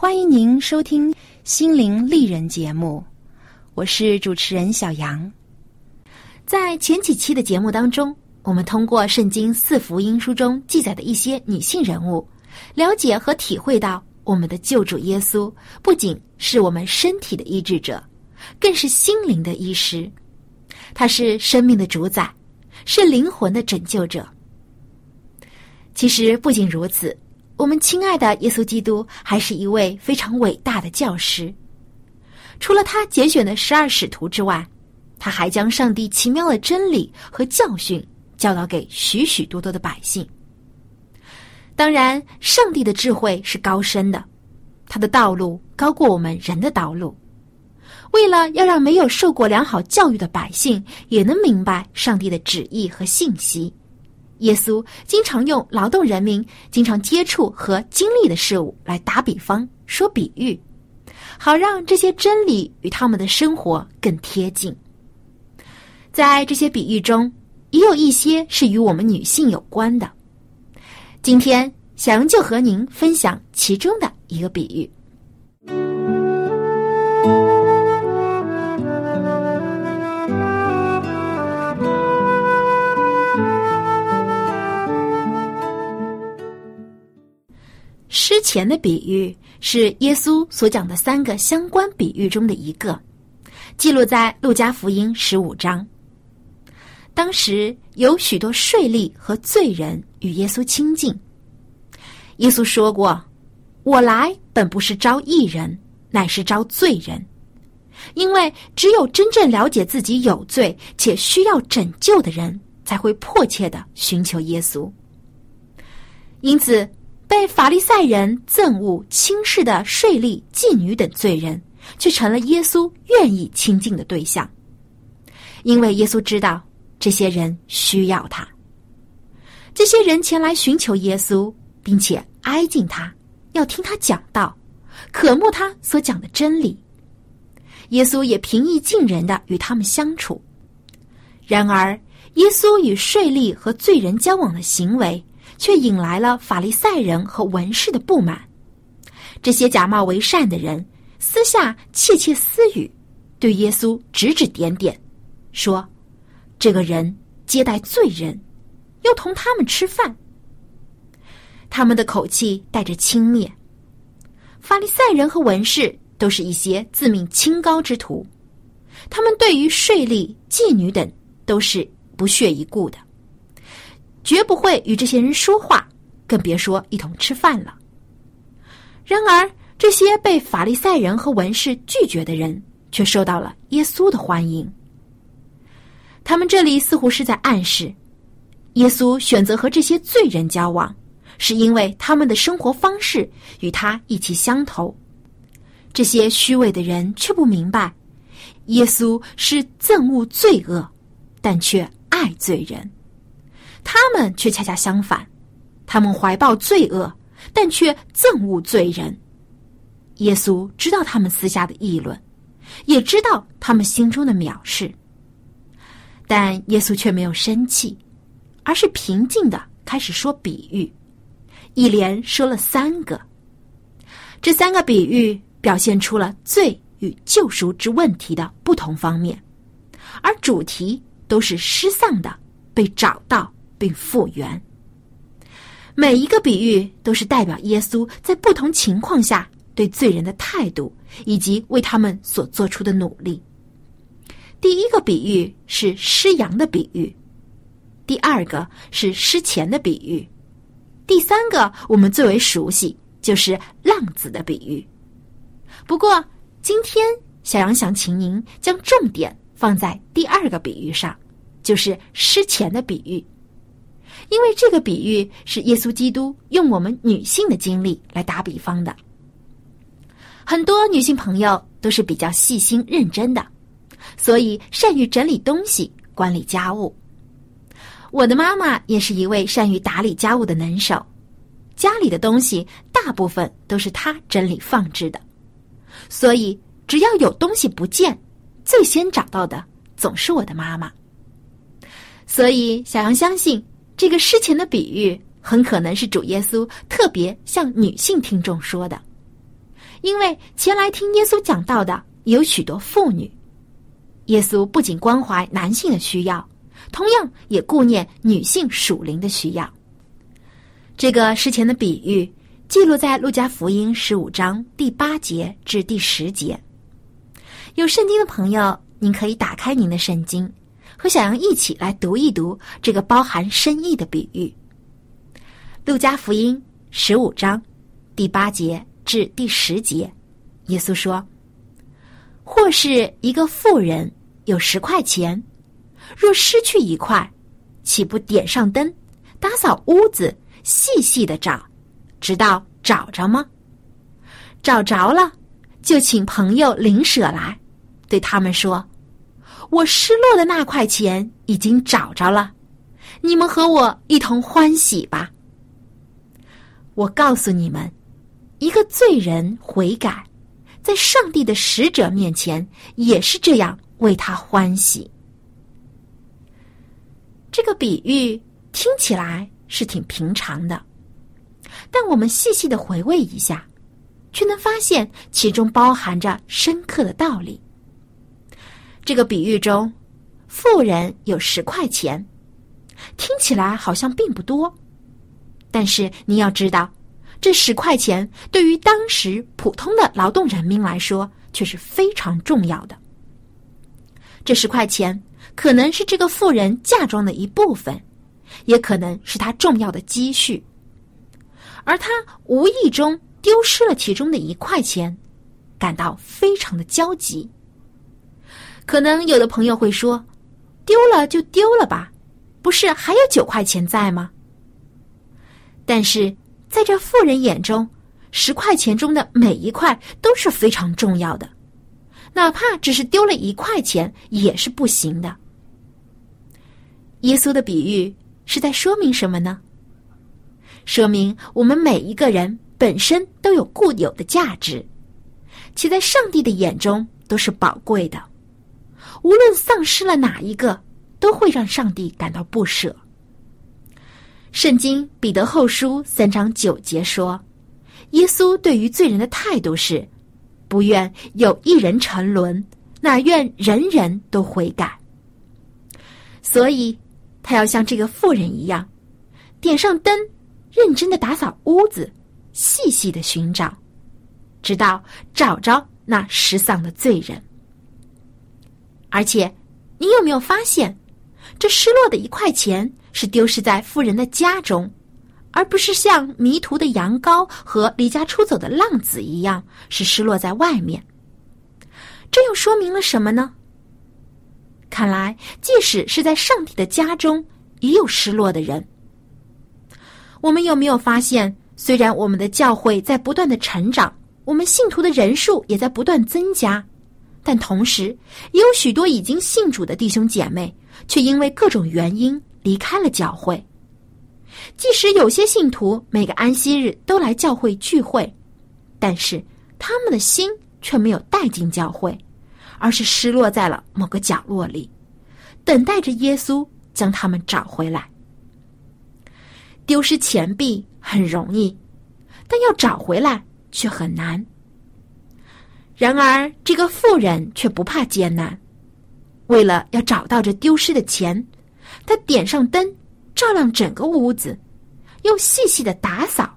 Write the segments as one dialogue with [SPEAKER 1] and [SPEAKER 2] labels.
[SPEAKER 1] 欢迎您收听《心灵丽人》节目，我是主持人小杨。
[SPEAKER 2] 在前几期的节目当中，我们通过圣经四福音书中记载的一些女性人物，了解和体会到我们的救主耶稣不仅是我们身体的医治者，更是心灵的医师。他是生命的主宰，是灵魂的拯救者。其实不仅如此。我们亲爱的耶稣基督还是一位非常伟大的教师。除了他拣选的十二使徒之外，他还将上帝奇妙的真理和教训教导给许许多多的百姓。当然，上帝的智慧是高深的，他的道路高过我们人的道路。为了要让没有受过良好教育的百姓也能明白上帝的旨意和信息。耶稣经常用劳动人民经常接触和经历的事物来打比方、说比喻，好让这些真理与他们的生活更贴近。在这些比喻中，也有一些是与我们女性有关的。今天，小杨就和您分享其中的一个比喻。前的比喻是耶稣所讲的三个相关比喻中的一个，记录在路加福音十五章。当时有许多税吏和罪人与耶稣亲近。耶稣说过：“我来本不是招义人，乃是招罪人，因为只有真正了解自己有罪且需要拯救的人，才会迫切的寻求耶稣。因此。”被法利赛人憎恶轻视的税吏、妓女等罪人，却成了耶稣愿意亲近的对象，因为耶稣知道这些人需要他。这些人前来寻求耶稣，并且挨近他，要听他讲道，渴慕他所讲的真理。耶稣也平易近人的与他们相处。然而，耶稣与税吏和罪人交往的行为。却引来了法利赛人和文士的不满。这些假冒为善的人私下窃窃私语，对耶稣指指点点，说：“这个人接待罪人，又同他们吃饭。”他们的口气带着轻蔑。法利赛人和文士都是一些自命清高之徒，他们对于税吏、妓女等都是不屑一顾的。绝不会与这些人说话，更别说一同吃饭了。然而，这些被法利赛人和文士拒绝的人，却受到了耶稣的欢迎。他们这里似乎是在暗示，耶稣选择和这些罪人交往，是因为他们的生活方式与他意气相投。这些虚伪的人却不明白，耶稣是憎恶罪恶，但却爱罪人。他们却恰恰相反，他们怀抱罪恶，但却憎恶罪人。耶稣知道他们私下的议论，也知道他们心中的藐视。但耶稣却没有生气，而是平静的开始说比喻，一连说了三个。这三个比喻表现出了罪与救赎之问题的不同方面，而主题都是失丧的被找到并复原。每一个比喻都是代表耶稣在不同情况下对罪人的态度，以及为他们所做出的努力。第一个比喻是失羊的比喻，第二个是失钱的比喻，第三个我们最为熟悉就是浪子的比喻。不过今天小杨想请您将重点放在第二个比喻上，就是失钱的比喻。因为这个比喻是耶稣基督用我们女性的经历来打比方的。很多女性朋友都是比较细心认真的，所以善于整理东西、管理家务。我的妈妈也是一位善于打理家务的能手，家里的东西大部分都是她整理放置的，所以只要有东西不见，最先找到的总是我的妈妈。所以小杨相信。这个诗前的比喻很可能是主耶稣特别向女性听众说的，因为前来听耶稣讲道的有许多妇女。耶稣不仅关怀男性的需要，同样也顾念女性属灵的需要。这个诗前的比喻记录在路加福音十五章第八节至第十节。有圣经的朋友，您可以打开您的圣经。和小杨一起来读一读这个包含深意的比喻，《路加福音》十五章第八节至第十节，耶稣说：“或是一个妇人有十块钱，若失去一块，岂不点上灯，打扫屋子，细细的找，直到找着吗？找着了，就请朋友邻舍来，对他们说。”我失落的那块钱已经找着了，你们和我一同欢喜吧。我告诉你们，一个罪人悔改，在上帝的使者面前也是这样为他欢喜。这个比喻听起来是挺平常的，但我们细细的回味一下，却能发现其中包含着深刻的道理。这个比喻中，富人有十块钱，听起来好像并不多，但是你要知道，这十块钱对于当时普通的劳动人民来说却是非常重要的。这十块钱可能是这个富人嫁妆的一部分，也可能是他重要的积蓄，而他无意中丢失了其中的一块钱，感到非常的焦急。可能有的朋友会说：“丢了就丢了吧，不是还有九块钱在吗？”但是在这富人眼中，十块钱中的每一块都是非常重要的，哪怕只是丢了一块钱也是不行的。耶稣的比喻是在说明什么呢？说明我们每一个人本身都有固有的价值，且在上帝的眼中都是宝贵的。无论丧失了哪一个，都会让上帝感到不舍。圣经彼得后书三章九节说：“耶稣对于罪人的态度是，不愿有一人沉沦，乃愿人人都悔改。”所以，他要像这个妇人一样，点上灯，认真的打扫屋子，细细的寻找，直到找着那失丧的罪人。而且，你有没有发现，这失落的一块钱是丢失在富人的家中，而不是像迷途的羊羔和离家出走的浪子一样是失落在外面？这又说明了什么呢？看来，即使是在上帝的家中，也有失落的人。我们有没有发现，虽然我们的教会在不断的成长，我们信徒的人数也在不断增加。但同时，也有许多已经信主的弟兄姐妹，却因为各种原因离开了教会。即使有些信徒每个安息日都来教会聚会，但是他们的心却没有带进教会，而是失落在了某个角落里，等待着耶稣将他们找回来。丢失钱币很容易，但要找回来却很难。然而，这个妇人却不怕艰难，为了要找到这丢失的钱，她点上灯，照亮整个屋子，又细细的打扫，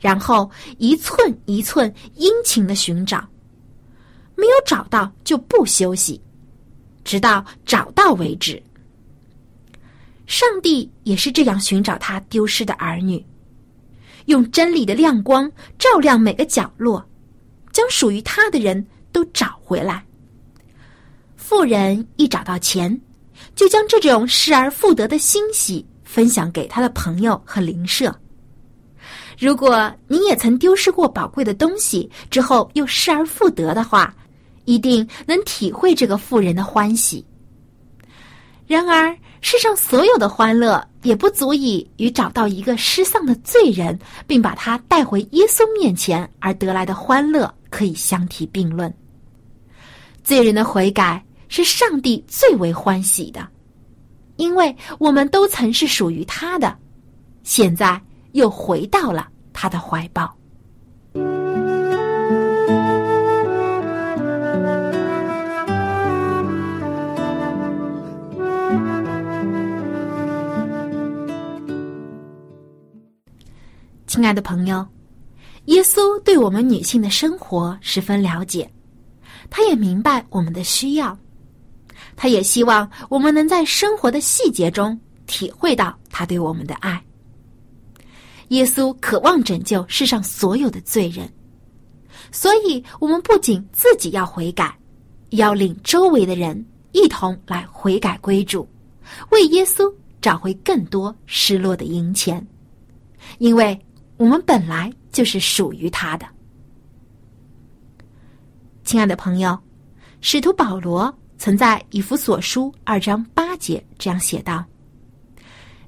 [SPEAKER 2] 然后一寸一寸殷勤的寻找，没有找到就不休息，直到找到为止。上帝也是这样寻找他丢失的儿女，用真理的亮光照亮每个角落，将属于他的人都找回来。富人一找到钱，就将这种失而复得的欣喜分享给他的朋友和邻舍。如果你也曾丢失过宝贵的东西，之后又失而复得的话，一定能体会这个富人的欢喜。然而，世上所有的欢乐也不足以与找到一个失丧的罪人，并把他带回耶稣面前而得来的欢乐可以相提并论。罪人的悔改是上帝最为欢喜的，因为我们都曾是属于他的，现在又回到了他的怀抱。亲爱的朋友，耶稣对我们女性的生活十分了解，他也明白我们的需要，他也希望我们能在生活的细节中体会到他对我们的爱。耶稣渴望拯救世上所有的罪人，所以我们不仅自己要悔改，要领周围的人一同来悔改归主，为耶稣找回更多失落的银钱，因为。我们本来就是属于他的，亲爱的朋友，使徒保罗曾在以弗所书二章八节这样写道：“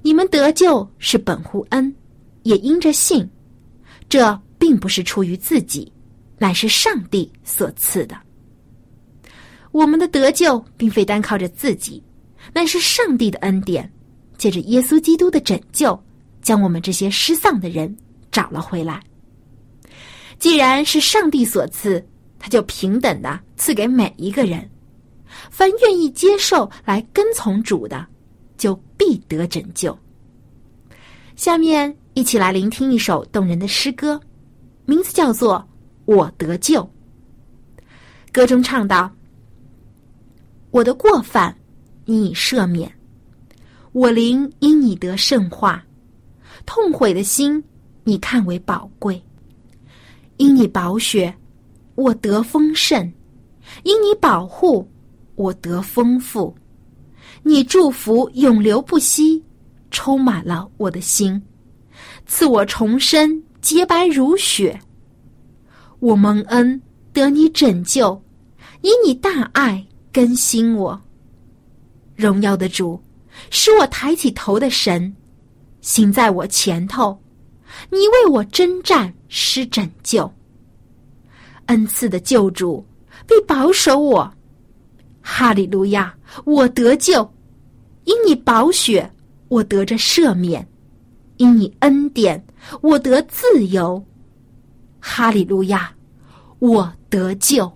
[SPEAKER 2] 你们得救是本乎恩，也因着信。这并不是出于自己，乃是上帝所赐的。我们的得救并非单靠着自己，乃是上帝的恩典，借着耶稣基督的拯救，将我们这些失丧的人。”找了回来。既然是上帝所赐，他就平等的赐给每一个人。凡愿意接受来跟从主的，就必得拯救。下面一起来聆听一首动人的诗歌，名字叫做《我得救》。歌中唱道：“我的过犯，你已赦免；我灵因你得圣化，痛悔的心。”你看为宝贵，因你保血，我得丰盛；因你保护，我得丰富。你祝福永流不息，充满了我的心，赐我重生，洁白如雪。我蒙恩得你拯救，以你大爱更新我。荣耀的主，使我抬起头的神，行在我前头。你为我征战，施拯救，恩赐的救主必保守我。哈利路亚！我得救，因你宝血，我得着赦免；因你恩典，我得自由。哈利路亚！我得救。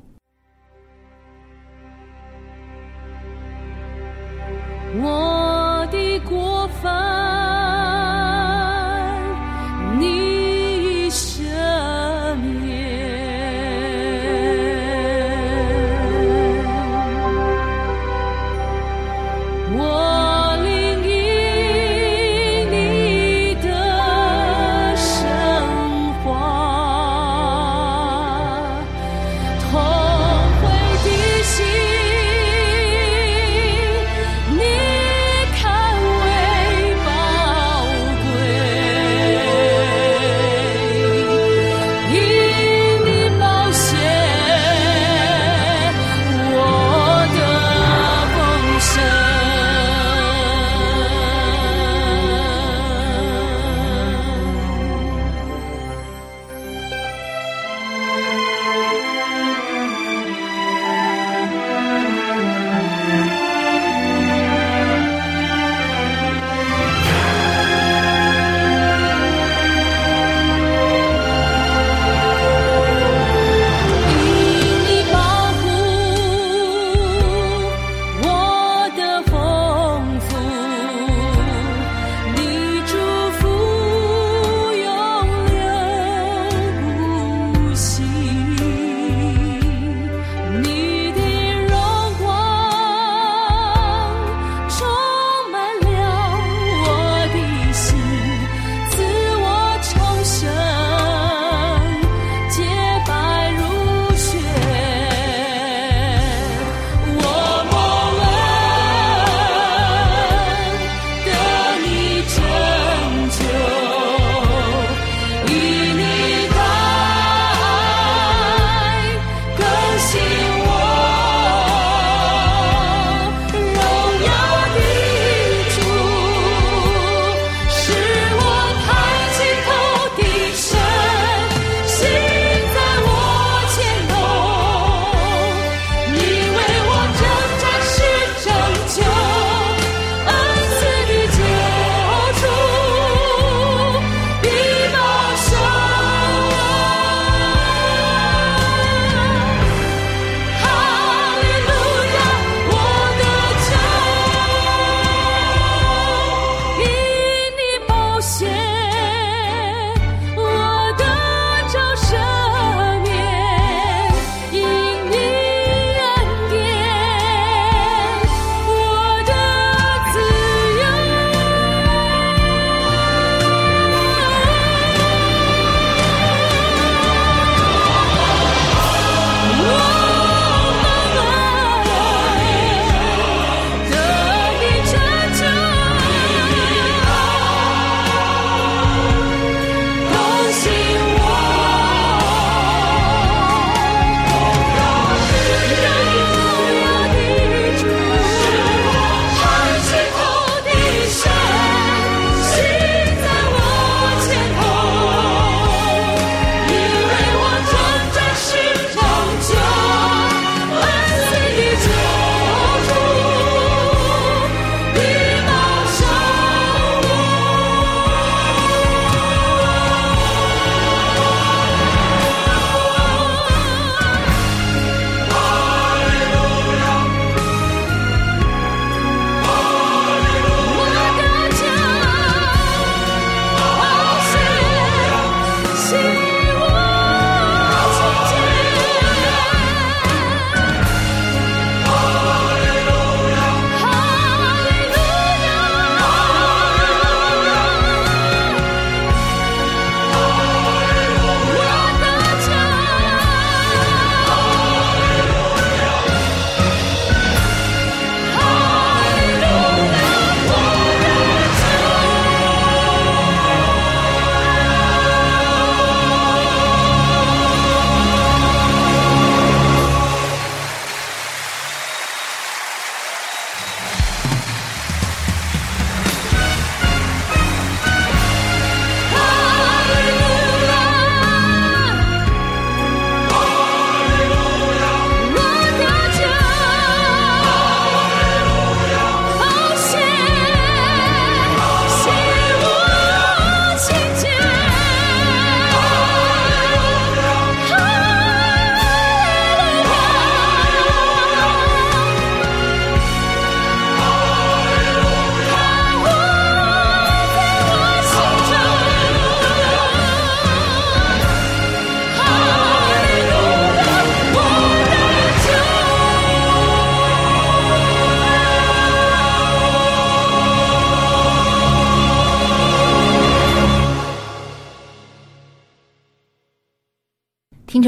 [SPEAKER 3] 我的在
[SPEAKER 2] 下面。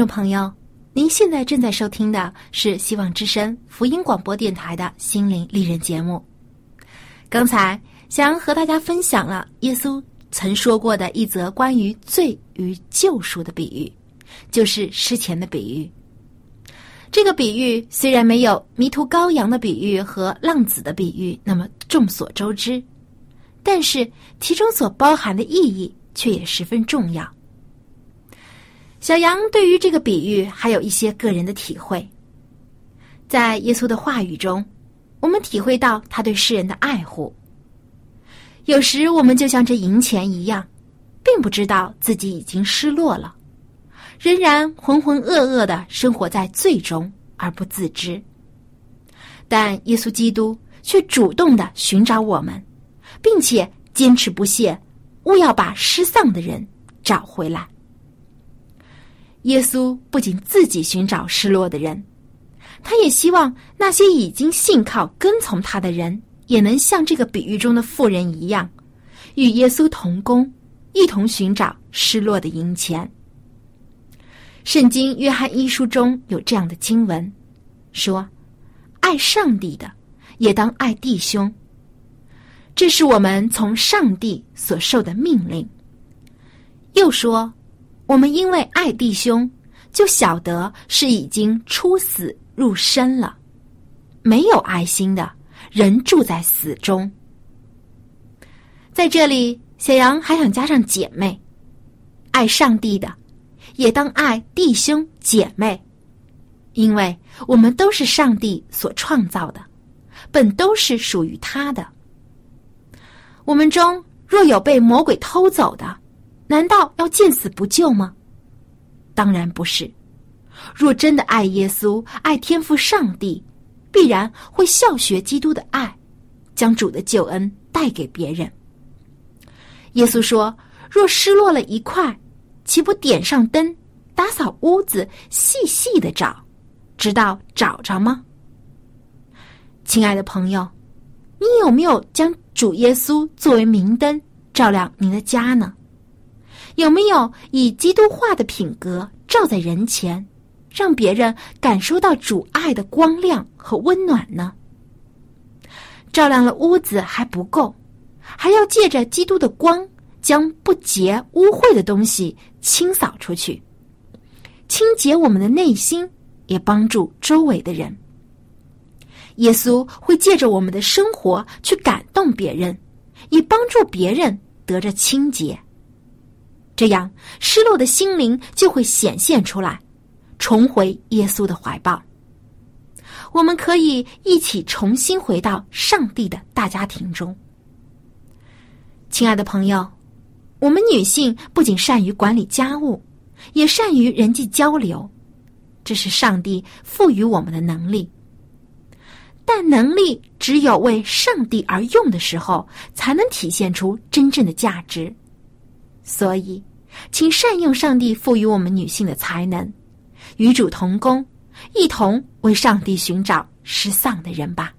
[SPEAKER 2] 朋友，您现在正在收听的是希望之声福音广播电台的心灵丽人节目。刚才想和大家分享了耶稣曾说过的一则关于罪与救赎的比喻，就是诗前的比喻。这个比喻虽然没有迷途羔羊的比喻和浪子的比喻那么众所周知，但是其中所包含的意义却也十分重要。小杨对于这个比喻还有一些个人的体会。在耶稣的话语中，我们体会到他对世人的爱护。有时我们就像这银钱一样，并不知道自己已经失落了，仍然浑浑噩噩的生活在罪中而不自知。但耶稣基督却主动的寻找我们，并且坚持不懈，务要把失丧的人找回来。耶稣不仅自己寻找失落的人，他也希望那些已经信靠、跟从他的人，也能像这个比喻中的妇人一样，与耶稣同工，一同寻找失落的银钱。圣经约翰一书中有这样的经文，说：“爱上帝的，也当爱弟兄。”这是我们从上帝所受的命令。又说。我们因为爱弟兄，就晓得是已经出死入生了。没有爱心的人住在死中。在这里，小杨还想加上姐妹，爱上帝的，也当爱弟兄姐妹，因为我们都是上帝所创造的，本都是属于他的。我们中若有被魔鬼偷走的，难道要见死不救吗？当然不是。若真的爱耶稣、爱天父上帝，必然会效学基督的爱，将主的救恩带给别人。耶稣说：“若失落了一块，岂不点上灯，打扫屋子，细细的找，直到找着吗？”亲爱的朋友，你有没有将主耶稣作为明灯，照亮您的家呢？有没有以基督化的品格照在人前，让别人感受到主爱的光亮和温暖呢？照亮了屋子还不够，还要借着基督的光，将不洁污秽的东西清扫出去，清洁我们的内心，也帮助周围的人。耶稣会借着我们的生活去感动别人，以帮助别人得着清洁。这样，失落的心灵就会显现出来，重回耶稣的怀抱。我们可以一起重新回到上帝的大家庭中。亲爱的朋友，我们女性不仅善于管理家务，也善于人际交流，这是上帝赋予我们的能力。但能力只有为上帝而用的时候，才能体现出真正的价值。所以，请善用上帝赋予我们女性的才能，与主同工，一同为上帝寻找失丧的人吧。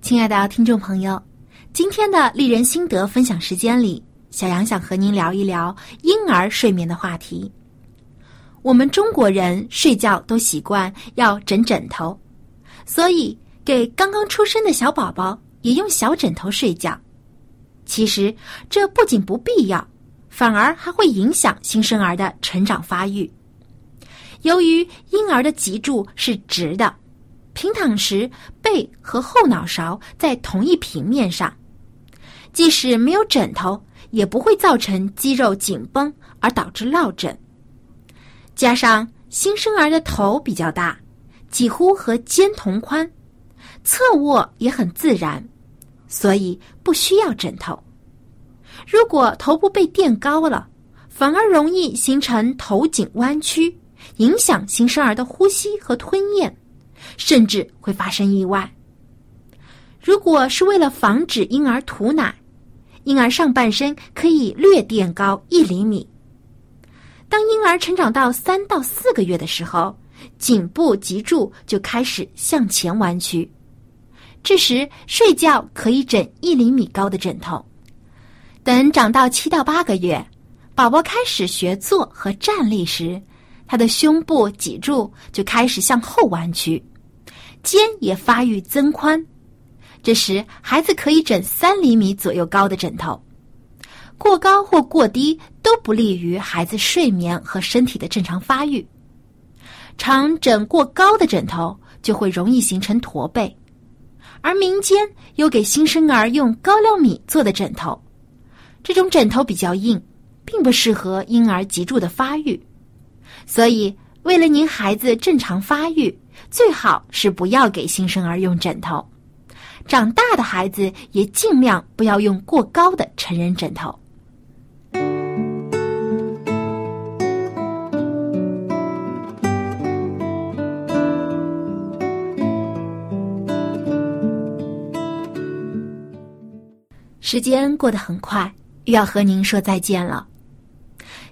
[SPEAKER 2] 亲爱的听众朋友，今天的丽人心得分享时间里，小杨想和您聊一聊婴儿睡眠的话题。我们中国人睡觉都习惯要枕枕头，所以给刚刚出生的小宝宝也用小枕头睡觉。其实这不仅不必要，反而还会影响新生儿的成长发育。由于婴儿的脊柱是直的，平躺时背和后脑勺在同一平面上，即使没有枕头，也不会造成肌肉紧绷而导致落枕。加上新生儿的头比较大，几乎和肩同宽，侧卧也很自然，所以不需要枕头。如果头部被垫高了，反而容易形成头颈弯曲，影响新生儿的呼吸和吞咽，甚至会发生意外。如果是为了防止婴儿吐奶，婴儿上半身可以略垫高一厘米。当婴儿成长到三到四个月的时候，颈部脊柱就开始向前弯曲。这时睡觉可以枕一厘米高的枕头。等长到七到八个月，宝宝开始学坐和站立时，他的胸部脊柱就开始向后弯曲，肩也发育增宽。这时孩子可以枕三厘米左右高的枕头。过高或过低都不利于孩子睡眠和身体的正常发育。长枕过高的枕头就会容易形成驼背，而民间有给新生儿用高粱米做的枕头，这种枕头比较硬，并不适合婴儿脊柱的发育。所以，为了您孩子正常发育，最好是不要给新生儿用枕头。长大的孩子也尽量不要用过高的成人枕头。时间过得很快，又要和您说再见了。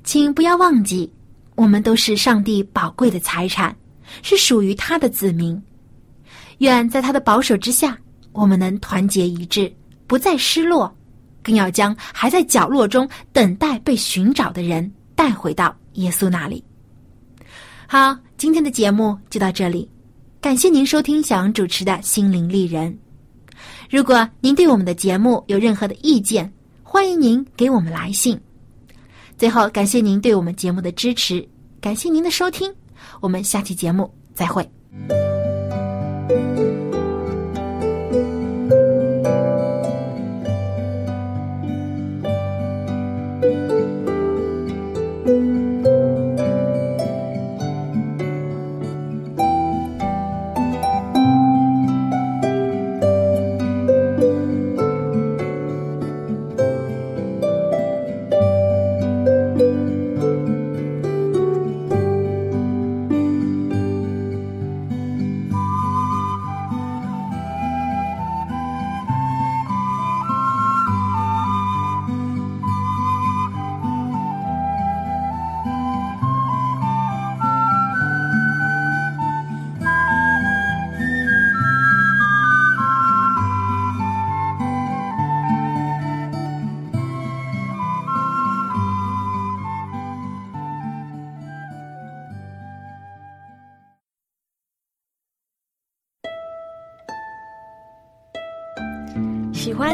[SPEAKER 2] 请不要忘记，我们都是上帝宝贵的财产，是属于他的子民。愿在他的保守之下，我们能团结一致，不再失落，更要将还在角落中等待被寻找的人带回到耶稣那里。好，今天的节目就到这里，感谢您收听小杨主持的心灵丽人。如果您对我们的节目有任何的意见，欢迎您给我们来信。最后，感谢您对我们节目的支持，感谢您的收听，我们下期节目再会。